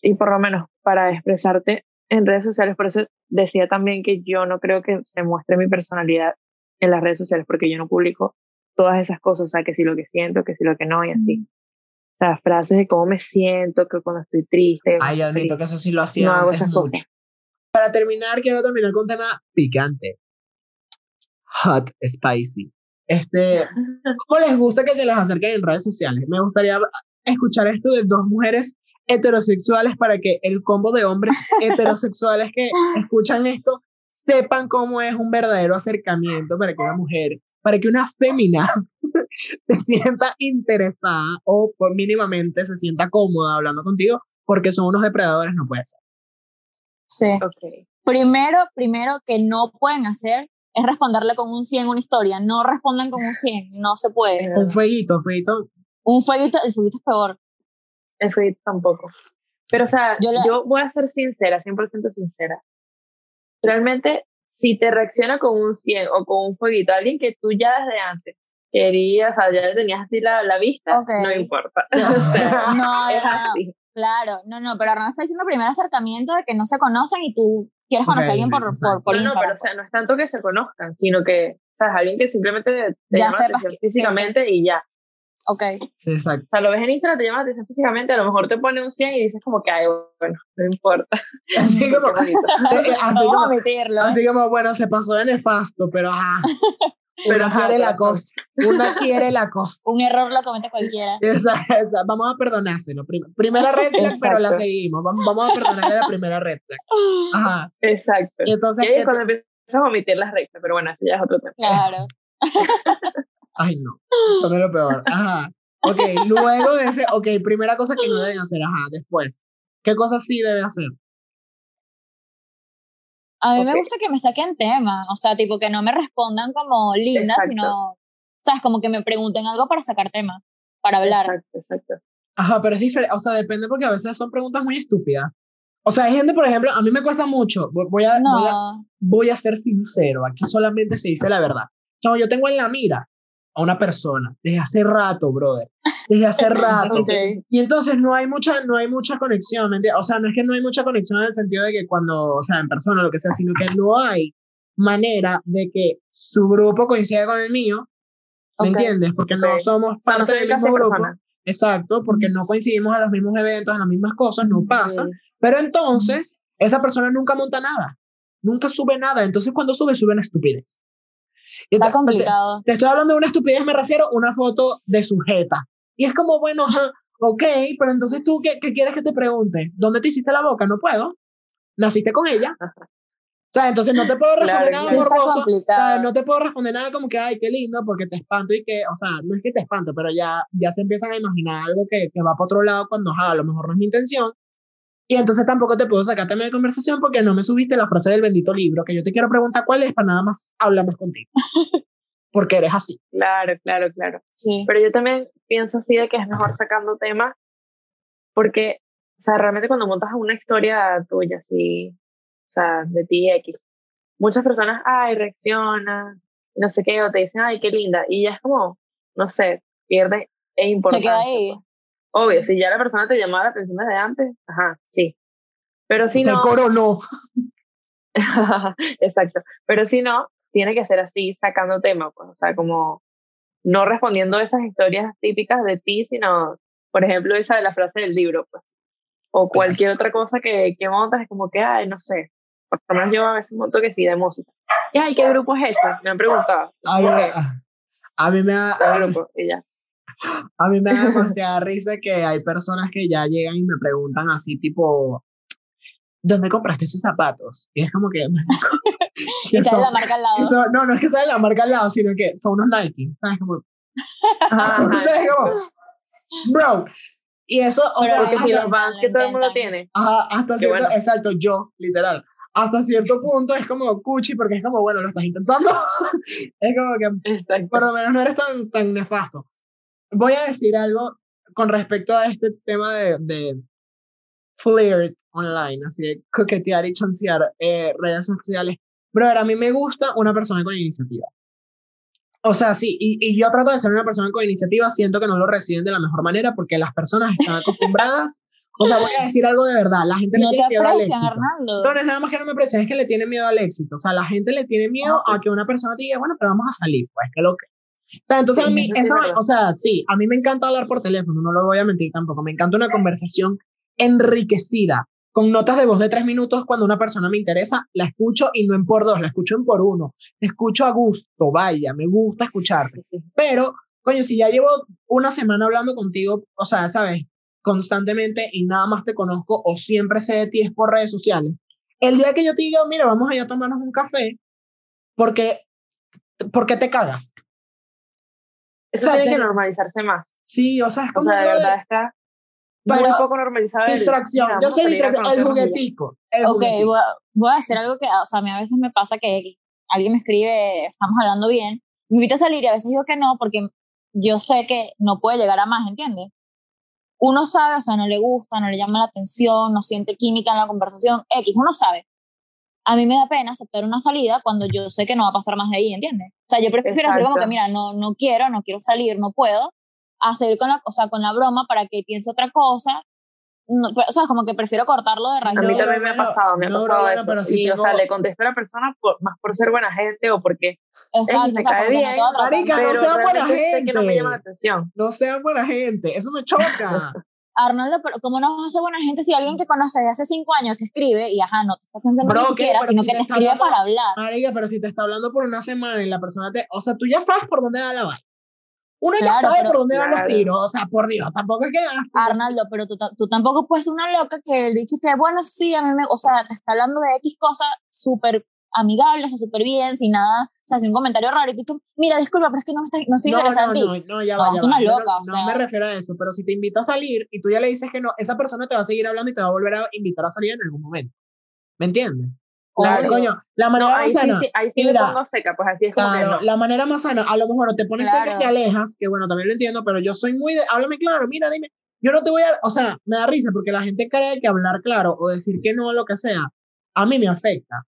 Y por lo menos para expresarte en redes sociales, por eso decía también que yo no creo que se muestre mi personalidad en las redes sociales, porque yo no publico todas esas cosas, o sea, que si lo que siento, que si lo que no, y así. O sea, frases de cómo me siento, que cuando estoy triste. Ay, admito que eso sí lo hacía no antes mucho. Para terminar, quiero terminar con un tema picante. Hot, spicy. Este, ¿cómo les gusta que se les acerquen en redes sociales? Me gustaría escuchar esto de dos mujeres heterosexuales para que el combo de hombres heterosexuales que escuchan esto sepan cómo es un verdadero acercamiento para que una mujer, para que una fémina se sienta interesada o por mínimamente se sienta cómoda hablando contigo porque son unos depredadores, no puede ser. Sí. Okay. Primero, primero que no pueden hacer es responderle con un 100 una historia. No respondan con un 100, no se puede. Un fueguito, un fueguito. Un fueguito, el fueguito es peor. El fueguito tampoco. Pero, o sea, yo, yo voy a ser sincera, 100% sincera. Realmente, si te reacciona con un 100 o con un fueguito, alguien que tú ya desde antes querías, o sea, ya tenías así la, la vista, no importa. no, es así. Claro, no, no, pero no está diciendo primer acercamiento de que no se conocen y tú quieres conocer a alguien por, por, por, Instagram. No, pero o sea, no es tanto que se conozcan, sino que, o sea, es alguien que simplemente te ya llama físicamente y ya. Ok. Sí, exacto. O sea, lo ves en Instagram, te llama la atención físicamente, a lo mejor te pone un 100 y dices como que, ay, bueno, no importa. Así como, así Vamos como. Así como, bueno, se pasó de nefasto, pero ajá. pero quiere la cosa. Una quiere la cosa. Un error lo comete cualquiera. Vamos a perdonárselo. Primera red flag, pero la seguimos. Vamos a perdonarle la primera red flag. Ajá. Exacto. Y entonces. Y cuando empiezas a omitir las rectas, pero bueno, eso ya es otro tema. Claro. Ay, no. Eso es lo peor. Ajá. Ok, luego de ese. Ok, primera cosa que no deben hacer. Ajá, después. ¿Qué cosas sí deben hacer? A mí me gusta que me saquen temas, o sea, tipo que no me respondan como linda, sino, sabes, como que me pregunten algo para sacar tema, para hablar. Exacto, exacto. Ajá, pero es diferente, o sea, depende porque a veces son preguntas muy estúpidas. O sea, hay gente, por ejemplo, a mí me cuesta mucho, voy a, voy a, voy a ser sincero, aquí solamente se dice la verdad. No, yo tengo en la mira a una persona desde hace rato, brother. Desde hace rato. Y entonces no hay mucha, no hay mucha conexión, ¿me O sea, no es que no hay mucha conexión en el sentido de que cuando, o sea, en persona lo que sea, sino que no hay manera de que su grupo coincida con el mío, ¿me entiendes? Porque no somos parte del mismo grupo. Exacto, porque no coincidimos en los mismos eventos, en las mismas cosas, no pasa. Pero entonces, esta persona nunca monta nada, nunca sube nada. Entonces, cuando sube, sube una estupidez. Está complicado. Te, estoy hablando de una estupidez, me refiero a una foto de sujeta. Y es como, bueno, ok, pero entonces tú, ¿qué, ¿qué, quieres que te pregunte? ¿Dónde te hiciste la boca? No puedo. Naciste con ella. O sea, entonces no te puedo responder nada morboso. O sea, no te puedo responder nada como que, ay, qué lindo, porque te espanto y que, o sea, no es que te espanto, pero ya, ya se empiezan a imaginar algo que, que va para otro lado cuando, a lo mejor no es mi intención. Y entonces tampoco te puedo sacar tema de conversación porque no me subiste la frase del bendito libro, que yo te quiero preguntar cuál es para nada más hablar más contigo. porque eres así. Claro, claro, claro. Sí. Pero yo también pienso así de que es mejor sacando temas porque, o sea, realmente cuando montas una historia tuya, así, o sea, de ti X, muchas personas, ay, reaccionan, no sé qué, o te dicen, ay, qué linda, y ya es como, no sé, pierde e importancia. Se queda ahí. Obvio, si ya la persona te llamaba la atención desde antes, ajá, sí. Pero si no. Te coronó. Exacto. Pero si no, tiene que ser así, sacando tema, pues, o sea, como no respondiendo esas historias típicas de ti, sino, por ejemplo, esa de la frase del libro, pues. O cualquier otra cosa que, que montas, es como que, ay, no sé. Por lo menos yo a veces monto que sí, de música. Y, ay, ¿qué grupo es ese? Me han preguntado. A, mí, a mí me da... grupo? Y ya. A mí me da demasiada risa que hay personas que ya llegan y me preguntan así, tipo, ¿dónde compraste esos zapatos? Y es como que... y sale la marca al lado. no, no es que sale la marca al lado, sino que son unos Nike. ¿Sabes? Como, bro. Y eso, o sea, porque si los vans que todo el mundo tiene. Ajá, hasta cierto, exacto, yo, literal. Hasta cierto punto es como cuchi, porque es como, bueno, lo estás intentando. es como que, por lo menos no eres tan, tan nefasto voy a decir algo con respecto a este tema de, de flirt online, así de coquetear y chancear eh, redes sociales. Brother, a mí me gusta una persona con iniciativa. O sea, sí, y, y, yo trato de ser una persona con iniciativa, siento que no lo reciben de la mejor manera porque las personas están acostumbradas. o sea, voy a decir algo de verdad, la gente le tiene miedo al éxito. Arnaldo. No, no es nada más que no me aprecian, es que le tiene miedo al éxito. O sea, la gente le tiene miedo ah, a que una persona te diga, bueno, pero vamos a salir, pues, que lo que o sea, entonces a mí, eso, o sea, sí, a mí me encanta hablar por teléfono, no lo voy a mentir tampoco. Me encanta una conversación enriquecida, con notas de voz de tres minutos cuando una persona me interesa, la escucho y no en por dos, la escucho en por uno. Te escucho a gusto, vaya, me gusta escucharte. Pero, coño, si ya llevo una semana hablando contigo, o sea, sabes, constantemente y nada más te conozco o siempre sé de ti es por redes sociales. El día que yo te diga, mira, vamos allá a tomarnos un café, porque, porque te cagas. Eso tiene que normalizarse más. Sí, o sea, es como. O sea, de verdad está muy poco normalizado. Distracción. Yo soy distracción. El juguetico. ok, Voy, a, voy, a, hacer algo que, o sea, a mí a veces me pasa que alguien me escribe, estamos hablando bien, me invita a salir y a veces digo que no, porque yo sé que no puede llegar a más, ¿entiendes? Uno sabe, o sea, no le gusta, no le llama la atención, no siente química en la conversación, X, uno sabe a mí me da pena aceptar una salida cuando yo sé que no va a pasar más de ahí, ¿entiendes? O sea, yo prefiero hacer como que, mira, no, no quiero, no quiero salir, no puedo, hacer con la, o sea, con la broma para que piense otra cosa. o sea, como que prefiero cortarlo de raíz. A mí también me ha pasado, me ha pasado eso. Pero si y, o sea, le contesto a la persona más por ser buena gente o porque Exacto, me cae bien. Marica, no sean buena gente. no me llama la atención. No sean buena gente, eso me choca. Arnoldo, pero ¿cómo no vas a ser buena gente si alguien que conoces de hace cinco años te escribe y ajá, no te está contando ni siquiera, sino que te escribe para hablar? Marica, pero si te está hablando por una semana y la persona te. O sea, tú ya sabes por dónde va la vaina. Uno ya sabe por dónde van los tiros, o sea, por Dios, tampoco es que. Arnaldo, pero tú, tú tampoco puedes ser una loca que el dicho que, bueno, sí, a mí me. O sea, te está hablando de X cosa súper amigable, o sea, súper bien, sin nada, o sea, sin un comentario raro, y tú, mira, disculpa, pero es que no, está, no estoy no, interesada no, en ti. No, no, ya va, ya una va. loca, no, o sea. no me refiero a eso, pero si te invita a salir y tú ya le dices que no, esa persona te va a seguir hablando y te va a volver a invitar a salir en algún momento. ¿Me entiendes? Claro, coño, la manera más sana. Sí, ahí sí me pongo seca, pues así es como claro, la manera más sana, a lo mejor te pones seca y te alejas, que bueno, también lo entiendo, pero yo soy muy de, háblame claro, mira, dime, yo no te voy a, o sea, me da risa porque la gente cree que hablar claro o decir que no, lo que sea, a mí me afecta.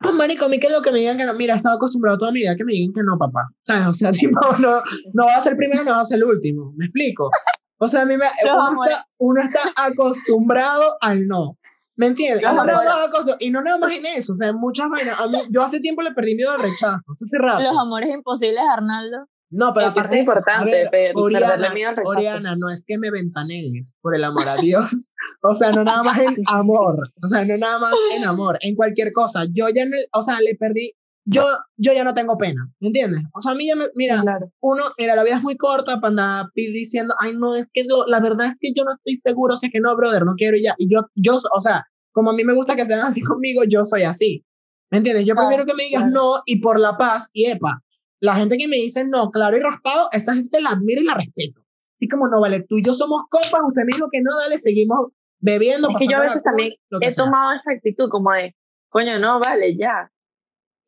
Pues, marico, a mí que es lo que me digan que no, mira, he estado acostumbrado toda mi vida que me digan que no, papá. ¿Sabes? O sea, tipo, no, no va a ser primero, no va a ser el último. ¿Me explico? O sea, a mí me, uno, está, uno está acostumbrado al no. ¿Me entiendes? y no nada más en eso, o sea, muchas vainas. A mí, yo hace tiempo le perdí miedo al rechazo, hace rato. Los amores imposibles, Arnaldo. No, pero aparte. Es importante, ver, Oriana, miedo al rechazo. Oriana, no es que me ventanees, por el amor a Dios. o sea, no nada más en amor. O sea, no nada más en amor, en cualquier cosa. Yo ya, no, o sea, le perdí yo, yo ya no tengo pena, ¿me entiendes? O sea, a mí ya me, mira, uno, mira, la vida es muy corta para andar diciendo, ay, no, es que la verdad es que yo no estoy seguro, o sea, que no, brother, no quiero ya, y yo, yo, o sea, como a mí me gusta que sean así conmigo, yo soy así, ¿me entiendes? Yo prefiero que me digas no y por la paz, y epa, la gente que me dice no, claro y raspado, esa gente la admiro y la respeto. Así como no, vale, tú y yo somos compas, usted me dijo que no, dale, seguimos bebiendo. Es que yo a veces también he tomado esa actitud como de, coño, no, vale, ya,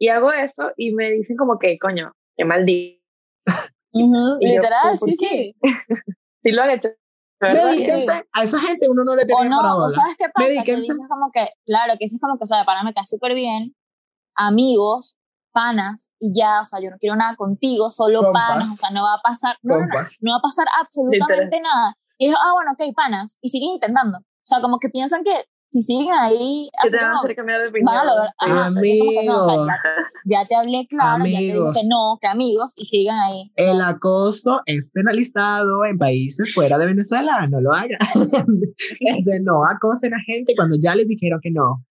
y hago eso y me dicen como que, coño, qué maldito. Literal, sí, sí. sí lo han hecho. Medíquense, a esa gente uno no le tiene o no, o sabes qué pasa, que dices como que, claro, que es como que, o sea, de pana me cae súper bien, amigos, panas, y ya, o sea, yo no quiero nada contigo, solo panas, o sea, no va a pasar, no, no, no, va a pasar absolutamente nada. Y es, ah, bueno, ok, panas, y siguen intentando. O sea, como que piensan que si siguen ahí, así van a hacer cambiar de opinión. amigos. ya, te hablé claro, ya te dije que no, que amigos, y sigan ahí. El acoso es penalizado en países fuera de Venezuela, no lo hagan. este, no acosen a gente cuando ya les dijeron que no.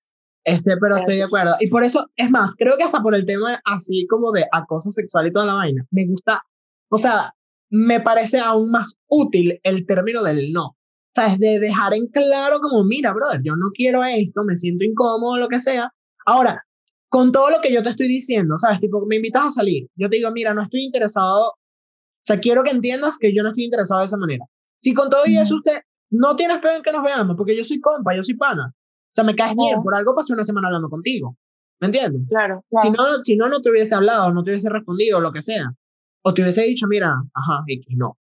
Este, pero estoy de acuerdo. Y por eso, es más, creo que hasta por el tema así como de acoso sexual y toda la vaina, me gusta, o sea, me parece aún más útil el término del no es De dejar en claro como, mira, brother, yo no quiero esto, me siento incómodo, lo que sea. Ahora, con todo lo que yo te estoy diciendo, ¿sabes? Tipo, me invitas a salir. Yo te digo, mira, no estoy interesado. O sea, quiero que entiendas que yo no estoy interesado de esa manera. Si con todo y eso usted no tienes peor en que nos veamos, porque yo soy compa, yo soy pana. O sea, me caes bien, por algo pasé una semana hablando contigo. ¿Me entiendes? Claro. Si, no, si no, no te hubiese hablado, no te hubiese respondido, lo que sea. O te hubiese dicho, mira, ajá, X, no.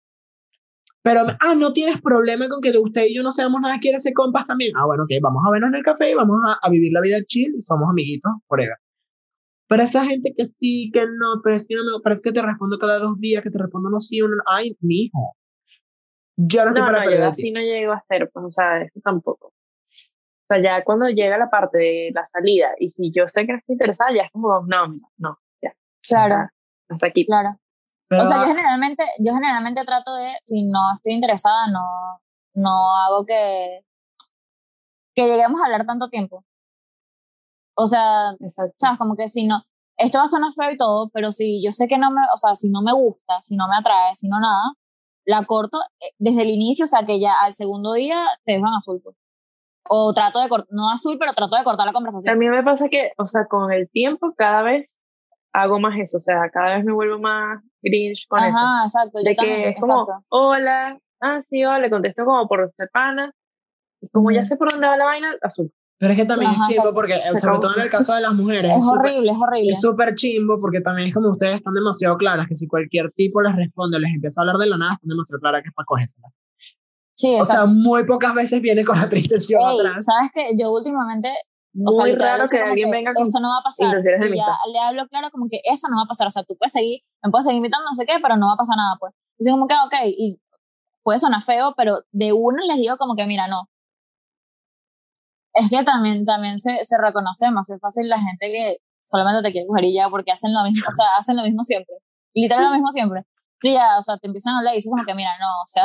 Pero, ah, no tienes problema con que usted y yo no seamos nada, quiere ser compas también. Ah, bueno, ok, vamos a vernos en el café y vamos a, a vivir la vida chill y somos amiguitos, forever. Pero esa gente que sí, que no, pero es que no me parece que te respondo cada dos días, que te respondo no sí, uno, ay, mi hijo. Yo no, no, no yo así no llego a ser, pues, o sea, eso tampoco. O sea, ya cuando llega la parte de la salida, y si yo sé que no estoy interesada, ya es como, no, no, ya. Claro. Hasta aquí. Claro o sea, yo generalmente, yo generalmente trato de, si no estoy interesada, no, no hago que, que lleguemos a hablar tanto tiempo. O sea, sabes, como que si no, esto va a sonar feo y todo, pero si yo sé que no me, o sea, si no me gusta, si no me atrae, si no nada, la corto eh, desde el inicio, o sea, que ya al segundo día te dejan azul. Pues. O trato de cortar, no azul, pero trato de cortar la conversación. A mí me pasa que, o sea, con el tiempo cada vez hago más eso, o sea, cada vez me vuelvo más grinch con eso. Ajá, exacto. De que es como, hola, ah, sí, hola, le contesto como por ser pana, y como ya sé por dónde va la vaina, azul. Pero es que también es chimbo porque, sobre todo en el caso de las mujeres. Es, horrible, es horrible. Es súper chimbo porque también es como ustedes están demasiado claras que si cualquier tipo les responde o les empieza a hablar de la nada, están demasiado claras que es para cogérsela. Sí, o sea, muy pocas veces viene con la tristeza atrás. ¿Sabes que Yo últimamente muy o sea, raro que alguien venga con eso no va a pasar. Y ya le hablo claro como que eso no va a pasar. O sea, tú puedes seguir, me puedes seguir invitando, no sé qué, pero no va a pasar nada, pues. Dicen como que, ok, y puede sonar feo, pero de uno les digo como que, mira, no. Es que también, también se, se reconocemos. Es fácil la gente que solamente te quiere coger y ya porque hacen lo mismo, o sea, hacen lo mismo siempre. Literal lo mismo siempre. Sí, ya, o sea, te empiezan a hablar y dices como que, mira, no, o sea,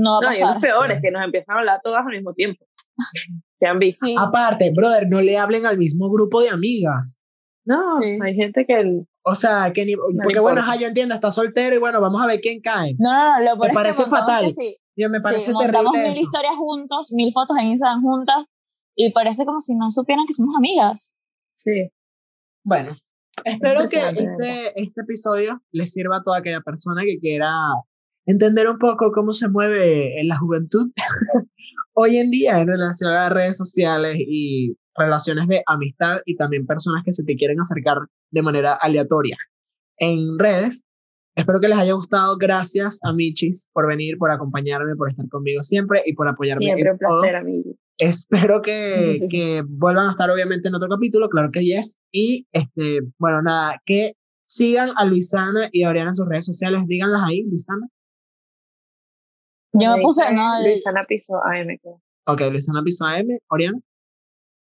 no va a pasar. No, y es peor, es que nos empiezan a hablar todas al mismo tiempo. han visto. Aparte, brother, no le hablen al mismo grupo de amigas. No, hay gente que... O sea, que ni, porque bueno, ya yo entiendo, está soltero y bueno, vamos a ver quién cae. No, no, no, lo me parece fatal. Sí. Yo, me parece sí, montamos mil historias juntos, mil fotos en Instagram juntas y parece como si no supieran que somos amigas. Sí. Bueno, espero que este, este episodio les sirva a toda aquella persona que quiera entender un poco cómo se mueve en la juventud hoy en día en relación a redes sociales y relaciones de amistad y también personas que se te quieren acercar de manera aleatoria en redes. Espero que les haya gustado. Gracias a Michis por venir, por acompañarme, por estar conmigo siempre y por apoyarme. Siempre un placer, amigo. Espero que, que, vuelvan a estar obviamente en otro capítulo, claro que yes. Y este, bueno, nada, que sigan a Luisana y a Oriana en sus redes sociales, díganlas ahí, Luisana. Yo me puse, no, Luisana Piso AM. Ok, Luisana Piso AM, Oriana.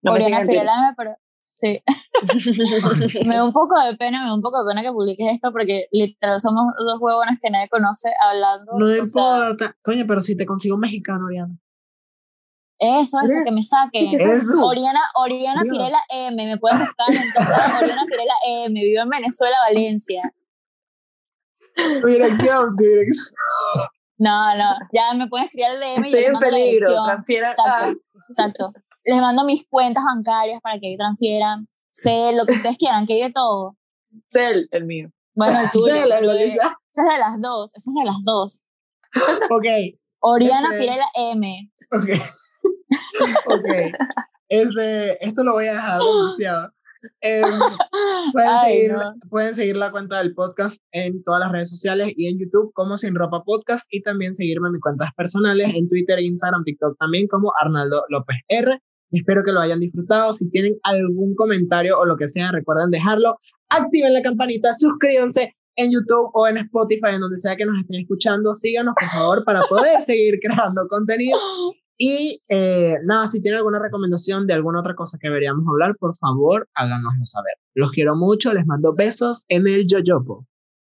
Oriana Pirela pero sí. me da un poco de pena, me da un poco de pena que publiques esto porque literal somos dos huevonas que nadie conoce hablando. No importa. Coño, pero si te consigo un mexicano, Oriana. Eso, eso, que me saque. Oriana, Oriana Pirela M, me puedes buscar en todo Oriana Pirela M, vivo en Venezuela, Valencia. Tu dirección, tu dirección. No, no, ya me puedes escribir el DM Estoy y en peligro, transfiera. Exacto, exacto. Les mando mis cuentas bancarias para que transfieran. Sé lo que ustedes quieran, que hay todo. Sé el, el mío. Bueno, el tuyo. Ese es de las dos, ese es de las dos. Ok. Oriana este Pirela M. Ok. ok. Este, esto lo voy a dejar anunciado. Em, pueden, seguir, pueden seguir la cuenta del podcast en todas las redes sociales y en YouTube como Sin Ropa Podcast y también seguirme en mis cuentas personales en Twitter, Instagram, TikTok también como Arnaldo López R. Espero que lo hayan disfrutado. Si tienen algún comentario o lo que sea, recuerden dejarlo. Activen la campanita, suscríbanse en YouTube o en Spotify, en donde sea que nos estén escuchando. Síganos, por favor, para poder seguir creando contenido. Y eh, nada, si tienen alguna recomendación de alguna otra cosa que deberíamos hablar, por favor, háganoslo saber. Los quiero mucho, les mando besos en el yoyopo.